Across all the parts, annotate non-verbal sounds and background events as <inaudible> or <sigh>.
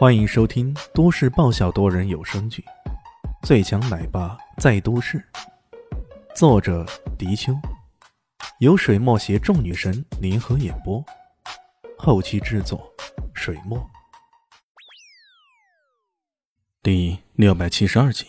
欢迎收听都市爆笑多人有声剧《最强奶爸在都市》，作者：迪秋，由水墨携众女神联合演播，后期制作：水墨。第六百七十二集，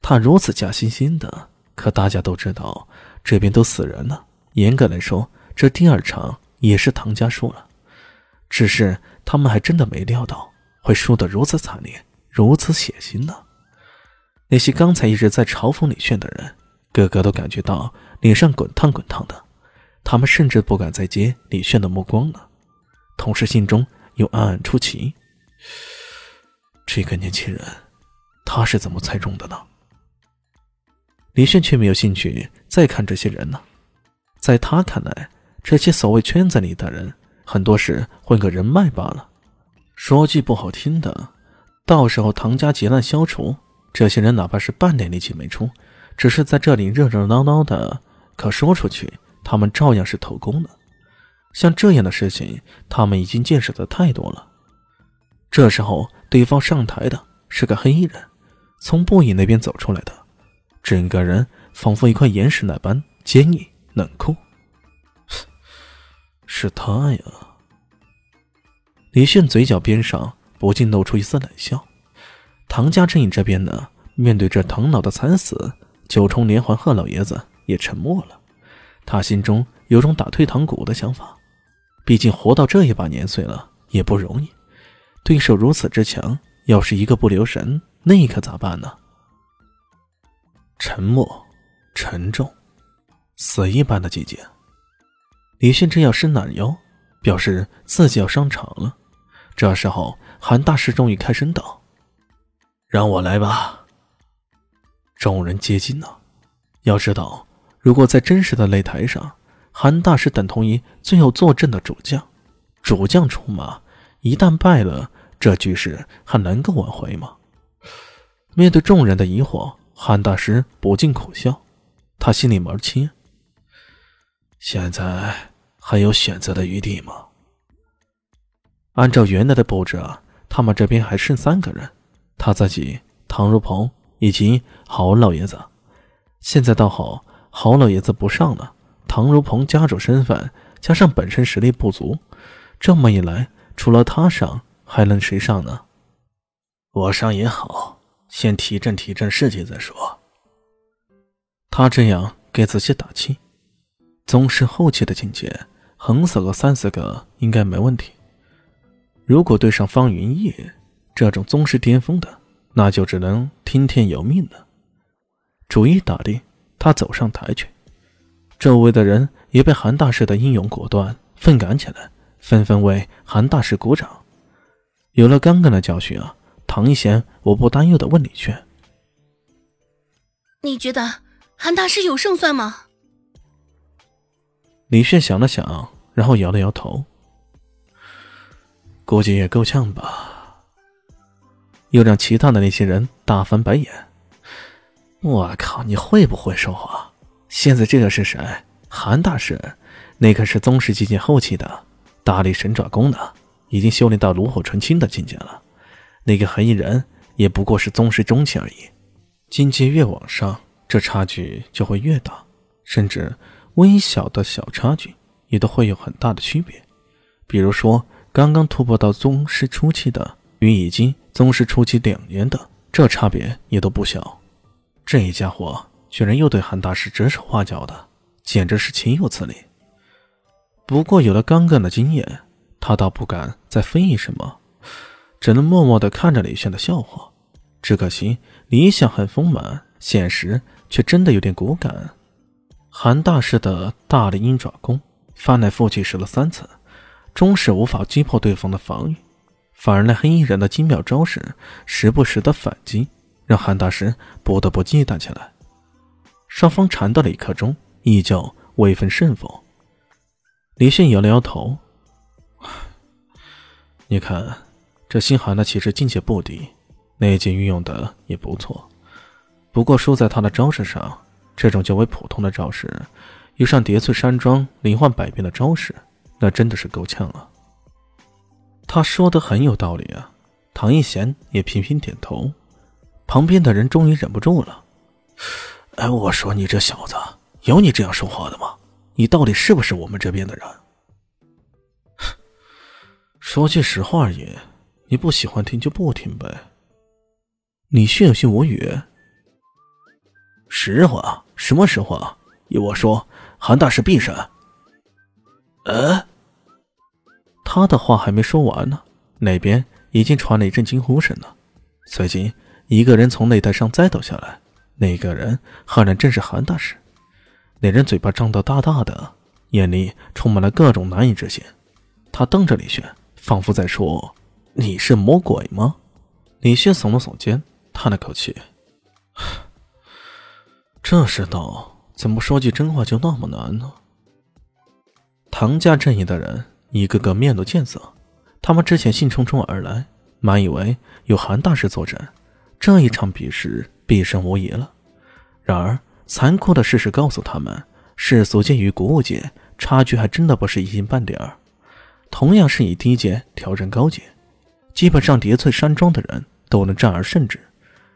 他如此假惺惺的，可大家都知道这边都死人了。严格来说，这第二场也是唐家输了，只是。他们还真的没料到会输得如此惨烈，如此血腥呢。那些刚才一直在嘲讽李炫的人，个个都感觉到脸上滚烫滚烫的，他们甚至不敢再接李炫的目光了，同时心中又暗暗出奇：这个年轻人，他是怎么猜中的呢？李炫却没有兴趣再看这些人呢，在他看来，这些所谓圈子里的人。很多是混个人脉罢了。说句不好听的，到时候唐家劫难消除，这些人哪怕是半点力气没出，只是在这里热热闹闹的，可说出去，他们照样是头功的。像这样的事情，他们已经见识的太多了。这时候，对方上台的是个黑衣人，从布影那边走出来的，整个人仿佛一块岩石那般坚硬冷酷。是他呀！李炫嘴角边上不禁露出一丝冷笑。唐家阵营这边呢，面对这唐老的惨死，九重连环贺老爷子也沉默了。他心中有种打退堂鼓的想法，毕竟活到这一把年岁了也不容易，对手如此之强，要是一个不留神，那可咋办呢？沉默，沉重，死一般的寂静。李迅正要伸懒腰，表示自己要上场了。这时候，韩大师终于开声道：“让我来吧。”众人皆惊了。要知道，如果在真实的擂台上，韩大师等同于最后坐镇的主将，主将出马，一旦败了，这局势还能够挽回吗？面对众人的疑惑，韩大师不禁苦笑，他心里门清。现在还有选择的余地吗？按照原来的布置啊，他们这边还剩三个人，他自己、唐如鹏以及郝老爷子。现在倒好，郝老爷子不上了，唐如鹏家主身份加上本身实力不足，这么一来，除了他上，还能谁上呢？我上也好，先提振提振士气再说。他这样给自己打气。宗师后期的境界，横死个三四个应该没问题。如果对上方云逸这种宗师巅峰的，那就只能听天由命了。主意打定，他走上台去。周围的人也被韩大师的英勇果断愤感起来，纷纷为韩大师鼓掌。有了刚刚的教训啊，唐一贤我不担忧的问李炫：“你觉得韩大师有胜算吗？”李炫想了想，然后摇了摇头，估计也够呛吧。又让其他的那些人大翻白眼。我靠，你会不会说话？现在这个是谁？韩大师，那可是宗师境界后期的大力神爪功的，已经修炼到炉火纯青的境界了。那个黑衣人也不过是宗师中期而已。境界越往上，这差距就会越大，甚至。微小的小差距也都会有很大的区别，比如说刚刚突破到宗师初期的，与已经宗师初期两年的，这差别也都不小。这一家伙居然又对韩大师指手画脚的，简直是岂有此理！不过有了刚刚的经验，他倒不敢再非议什么，只能默默地看着李炫的笑话。只可惜理想很丰满，现实却真的有点骨感。韩大师的大力鹰爪功翻来覆去试了三次，终是无法击破对方的防御，反而那黑衣人的精妙招式时不时的反击，让韩大师不得不忌惮起来。双方缠斗了一刻钟，依旧未分胜负。李迅摇了摇头：“你看，这心寒的其实境界不低，内劲运用的也不错，不过输在他的招式上。”这种较为普通的招式，遇上叠翠山庄灵幻百变的招式，那真的是够呛啊。他说的很有道理啊。唐一贤也频频点头。旁边的人终于忍不住了：“哎，我说你这小子，有你这样说话的吗？你到底是不是我们这边的人？” <sighs> 说句实话而已，你不喜欢听就不听呗。你信有信无语。实话？什么实话？依我说，韩大师必审。呃，他的话还没说完呢，那边已经传来一阵惊呼声了。随即，一个人从擂台上栽倒下来。那个人赫然正是韩大师。那人嘴巴张得大大的，眼里充满了各种难以置信。他瞪着李轩。仿佛在说：“你是魔鬼吗？”李轩耸了耸肩，叹了口气：“这世道怎么说句真话就那么难呢？”唐家阵营的人一个个面露贱色，他们之前兴冲冲而来，满以为有韩大师坐镇，这一场比试必胜无疑了。然而，残酷的事实告诉他们，世俗界与古物界差距还真的不是一星半点儿。同样是以低阶挑战高阶，基本上叠翠山庄的人都能战而胜之。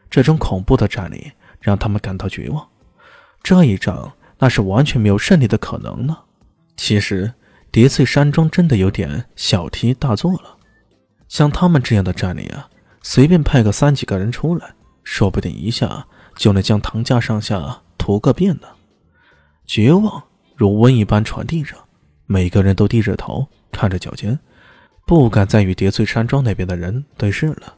这种恐怖的战力让他们感到绝望。这一仗那是完全没有胜利的可能呢。其实叠翠山庄真的有点小题大做了。像他们这样的战力啊，随便派个三几个人出来，说不定一下就能将唐家上下屠个遍呢。绝望如瘟一般传递着，每个人都低着头。看着脚尖，不敢再与叠翠山庄那边的人对视了。